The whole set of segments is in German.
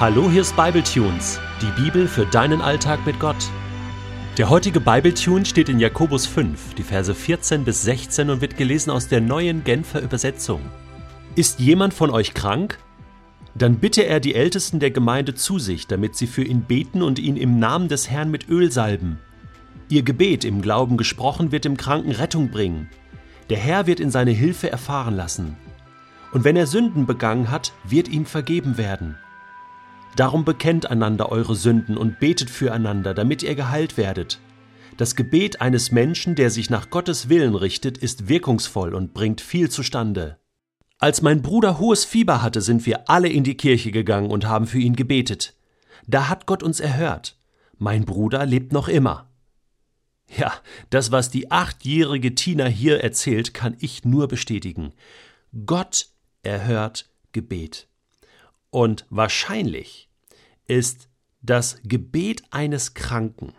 Hallo, hier ist Bibletunes, die Bibel für deinen Alltag mit Gott. Der heutige Bibletune steht in Jakobus 5, die Verse 14 bis 16 und wird gelesen aus der neuen Genfer Übersetzung. Ist jemand von euch krank? Dann bitte er die Ältesten der Gemeinde zu sich, damit sie für ihn beten und ihn im Namen des Herrn mit Öl salben. Ihr Gebet im Glauben gesprochen wird dem Kranken Rettung bringen. Der Herr wird in seine Hilfe erfahren lassen. Und wenn er Sünden begangen hat, wird ihm vergeben werden. Darum bekennt einander eure Sünden und betet füreinander, damit ihr geheilt werdet. Das Gebet eines Menschen, der sich nach Gottes Willen richtet, ist wirkungsvoll und bringt viel zustande. Als mein Bruder hohes Fieber hatte, sind wir alle in die Kirche gegangen und haben für ihn gebetet. Da hat Gott uns erhört. Mein Bruder lebt noch immer. Ja, das, was die achtjährige Tina hier erzählt, kann ich nur bestätigen. Gott erhört Gebet. Und wahrscheinlich ist das Gebet eines Kranken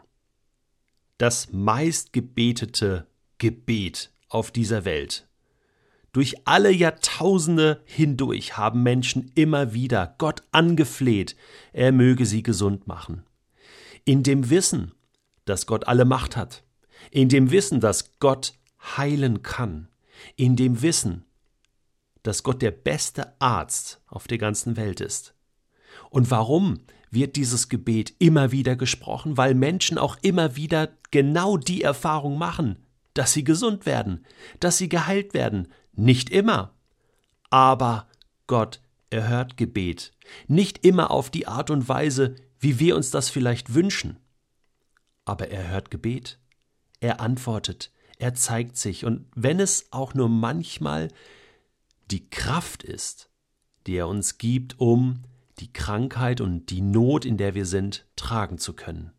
das meistgebetete Gebet auf dieser Welt. Durch alle Jahrtausende hindurch haben Menschen immer wieder Gott angefleht, er möge sie gesund machen. In dem Wissen, dass Gott alle Macht hat, in dem Wissen, dass Gott heilen kann, in dem Wissen, dass Gott der beste Arzt auf der ganzen Welt ist. Und warum wird dieses Gebet immer wieder gesprochen? Weil Menschen auch immer wieder genau die Erfahrung machen, dass sie gesund werden, dass sie geheilt werden. Nicht immer. Aber Gott erhört Gebet. Nicht immer auf die Art und Weise, wie wir uns das vielleicht wünschen. Aber er hört Gebet. Er antwortet. Er zeigt sich. Und wenn es auch nur manchmal die Kraft ist, die er uns gibt, um die Krankheit und die Not, in der wir sind, tragen zu können.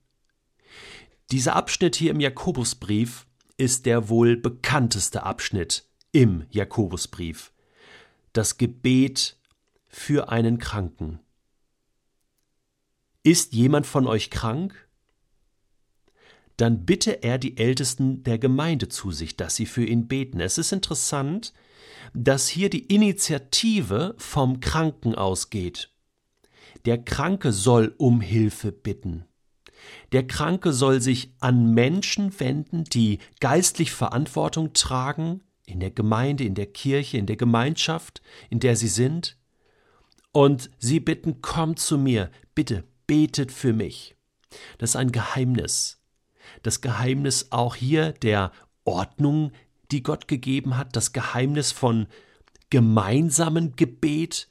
Dieser Abschnitt hier im Jakobusbrief ist der wohl bekannteste Abschnitt im Jakobusbrief. Das Gebet für einen Kranken. Ist jemand von euch krank? Dann bitte er die Ältesten der Gemeinde zu sich, dass sie für ihn beten. Es ist interessant, dass hier die Initiative vom Kranken ausgeht. Der Kranke soll um Hilfe bitten. Der Kranke soll sich an Menschen wenden, die geistlich Verantwortung tragen, in der Gemeinde, in der Kirche, in der Gemeinschaft, in der sie sind, und sie bitten, komm zu mir, bitte betet für mich. Das ist ein Geheimnis. Das Geheimnis auch hier der Ordnung, die Gott gegeben hat, das Geheimnis von gemeinsamen Gebet,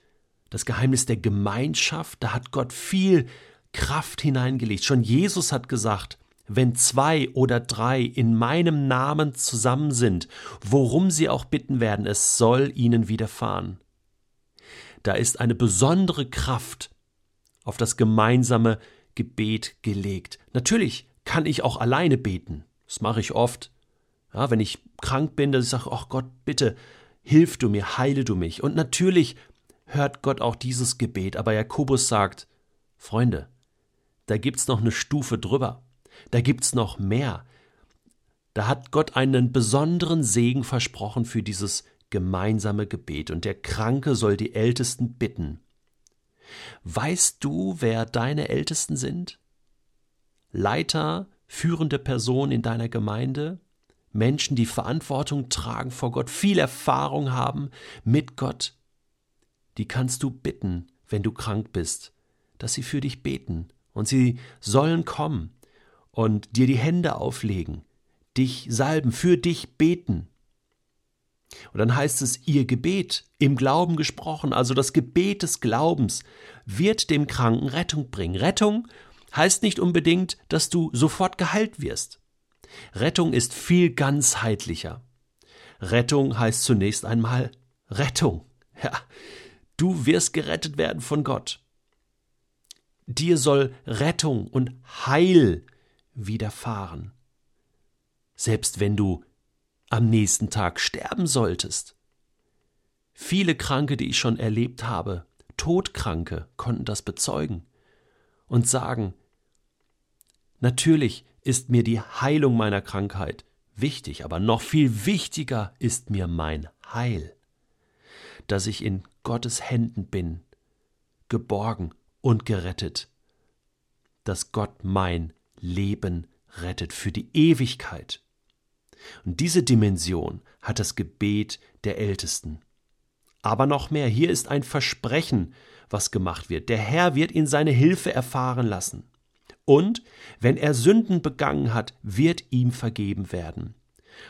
das Geheimnis der Gemeinschaft, da hat Gott viel Kraft hineingelegt. Schon Jesus hat gesagt, wenn zwei oder drei in meinem Namen zusammen sind, worum sie auch bitten werden, es soll ihnen widerfahren. Da ist eine besondere Kraft auf das gemeinsame Gebet gelegt. Natürlich kann ich auch alleine beten. Das mache ich oft. Ja, wenn ich krank bin, dass ich sage, ach Gott, bitte, hilf du mir, heile du mich. Und natürlich hört Gott auch dieses Gebet, aber Jakobus sagt, Freunde, da gibt's noch eine Stufe drüber. Da gibt's noch mehr. Da hat Gott einen besonderen Segen versprochen für dieses gemeinsame Gebet und der Kranke soll die Ältesten bitten. Weißt du, wer deine Ältesten sind? Leiter, führende Personen in deiner Gemeinde? Menschen, die Verantwortung tragen vor Gott, viel Erfahrung haben mit Gott, die kannst du bitten, wenn du krank bist, dass sie für dich beten, und sie sollen kommen und dir die Hände auflegen, dich salben, für dich beten. Und dann heißt es, ihr Gebet, im Glauben gesprochen, also das Gebet des Glaubens, wird dem Kranken Rettung bringen. Rettung heißt nicht unbedingt, dass du sofort geheilt wirst. Rettung ist viel ganzheitlicher. Rettung heißt zunächst einmal Rettung. Ja, Du wirst gerettet werden von Gott. Dir soll Rettung und Heil widerfahren. Selbst wenn du am nächsten Tag sterben solltest. Viele Kranke, die ich schon erlebt habe, Todkranke, konnten das bezeugen und sagen, natürlich ist mir die Heilung meiner Krankheit wichtig, aber noch viel wichtiger ist mir mein Heil, dass ich in Gottes Händen bin, geborgen, und gerettet, dass Gott mein Leben rettet für die Ewigkeit. Und diese Dimension hat das Gebet der Ältesten. Aber noch mehr, hier ist ein Versprechen, was gemacht wird. Der Herr wird ihn seine Hilfe erfahren lassen. Und wenn er Sünden begangen hat, wird ihm vergeben werden.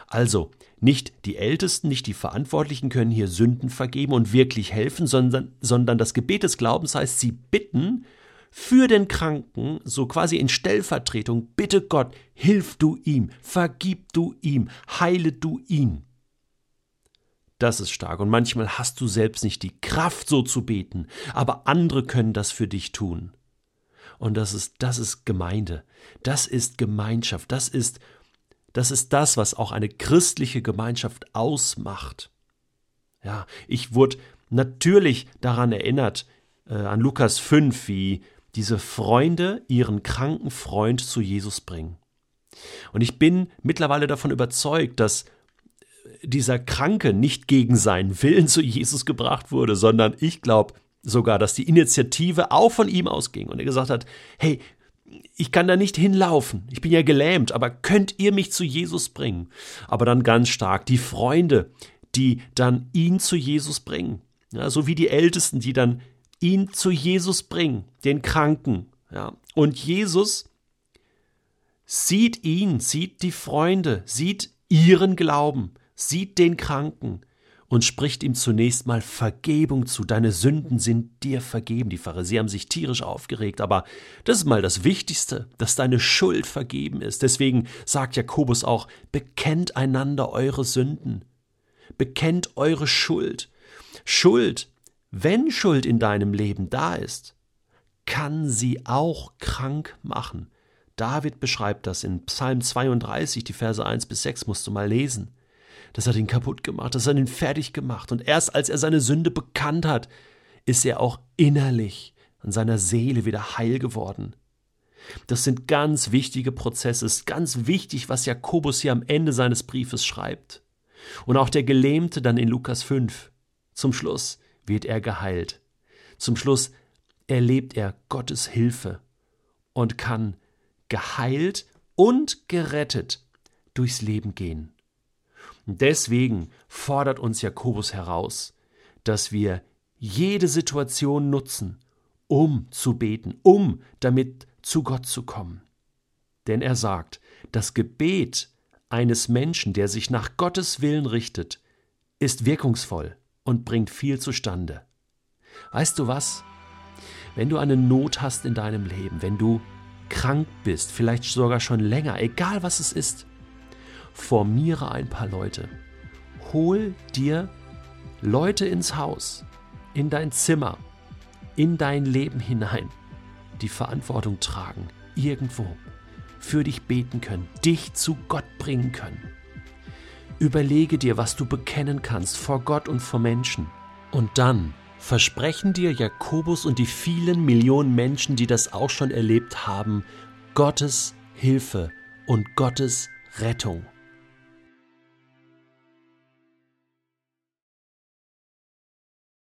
Also, nicht die Ältesten, nicht die Verantwortlichen können hier Sünden vergeben und wirklich helfen, sondern, sondern das Gebet des Glaubens heißt, sie bitten für den Kranken, so quasi in Stellvertretung, bitte Gott, hilf du ihm, vergib du ihm, heile du ihn. Das ist stark. Und manchmal hast du selbst nicht die Kraft, so zu beten, aber andere können das für dich tun. Und das ist, das ist Gemeinde. Das ist Gemeinschaft. Das ist, das ist das, was auch eine christliche Gemeinschaft ausmacht. Ja, ich wurde natürlich daran erinnert, äh, an Lukas 5, wie diese Freunde ihren kranken Freund zu Jesus bringen. Und ich bin mittlerweile davon überzeugt, dass dieser Kranke nicht gegen seinen Willen zu Jesus gebracht wurde, sondern ich glaube sogar, dass die Initiative auch von ihm ausging und er gesagt hat, hey, ich kann da nicht hinlaufen, ich bin ja gelähmt, aber könnt ihr mich zu Jesus bringen? Aber dann ganz stark die Freunde, die dann ihn zu Jesus bringen, ja, so wie die Ältesten, die dann ihn zu Jesus bringen, den Kranken. Ja. Und Jesus sieht ihn, sieht die Freunde, sieht ihren Glauben sieht den Kranken und spricht ihm zunächst mal Vergebung zu. Deine Sünden sind dir vergeben. Die Pharisäer haben sich tierisch aufgeregt, aber das ist mal das Wichtigste, dass deine Schuld vergeben ist. Deswegen sagt Jakobus auch, bekennt einander eure Sünden. Bekennt eure Schuld. Schuld, wenn Schuld in deinem Leben da ist, kann sie auch krank machen. David beschreibt das in Psalm 32, die Verse 1 bis 6, musst du mal lesen. Das hat ihn kaputt gemacht, das hat ihn fertig gemacht. Und erst als er seine Sünde bekannt hat, ist er auch innerlich an seiner Seele wieder heil geworden. Das sind ganz wichtige Prozesse, es ist ganz wichtig, was Jakobus hier am Ende seines Briefes schreibt. Und auch der Gelähmte dann in Lukas 5. Zum Schluss wird er geheilt. Zum Schluss erlebt er Gottes Hilfe und kann geheilt und gerettet durchs Leben gehen. Deswegen fordert uns Jakobus heraus, dass wir jede Situation nutzen, um zu beten, um damit zu Gott zu kommen. Denn er sagt, das Gebet eines Menschen, der sich nach Gottes Willen richtet, ist wirkungsvoll und bringt viel zustande. Weißt du was? Wenn du eine Not hast in deinem Leben, wenn du krank bist, vielleicht sogar schon länger, egal was es ist, formiere ein paar Leute. Hol dir Leute ins Haus, in dein Zimmer, in dein Leben hinein, die Verantwortung tragen, irgendwo, für dich beten können, dich zu Gott bringen können. Überlege dir, was du bekennen kannst vor Gott und vor Menschen. Und dann versprechen dir Jakobus und die vielen Millionen Menschen, die das auch schon erlebt haben, Gottes Hilfe und Gottes Rettung.